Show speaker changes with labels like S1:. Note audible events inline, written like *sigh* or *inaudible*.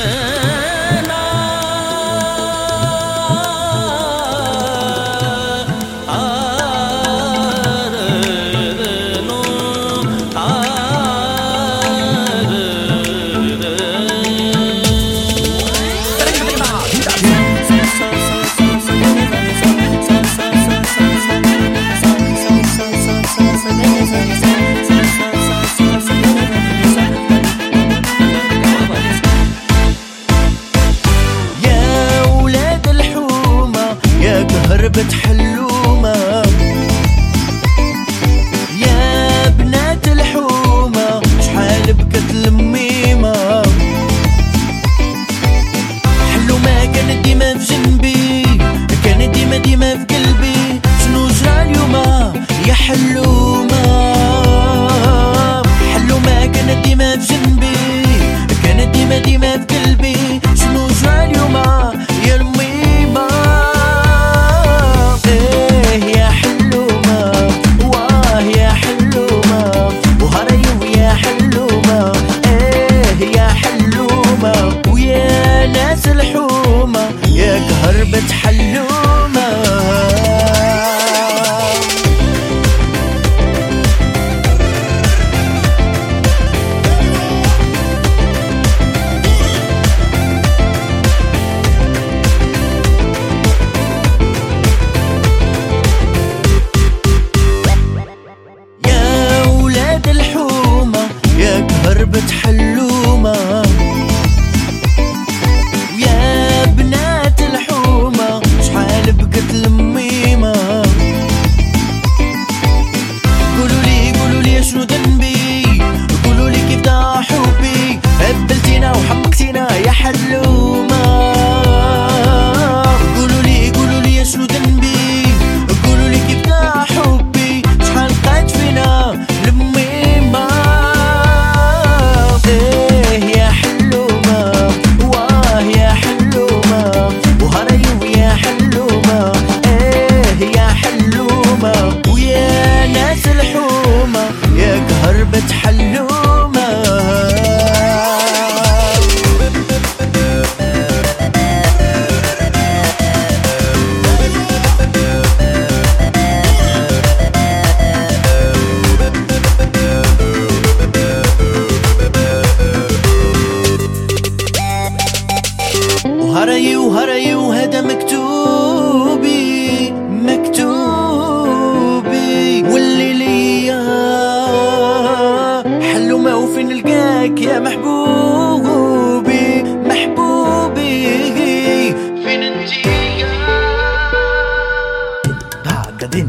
S1: Uh, *laughs* sentiment الحومة يا قهربة حلومة يا محبوبي محبوبي. فين انت يا؟ بعدين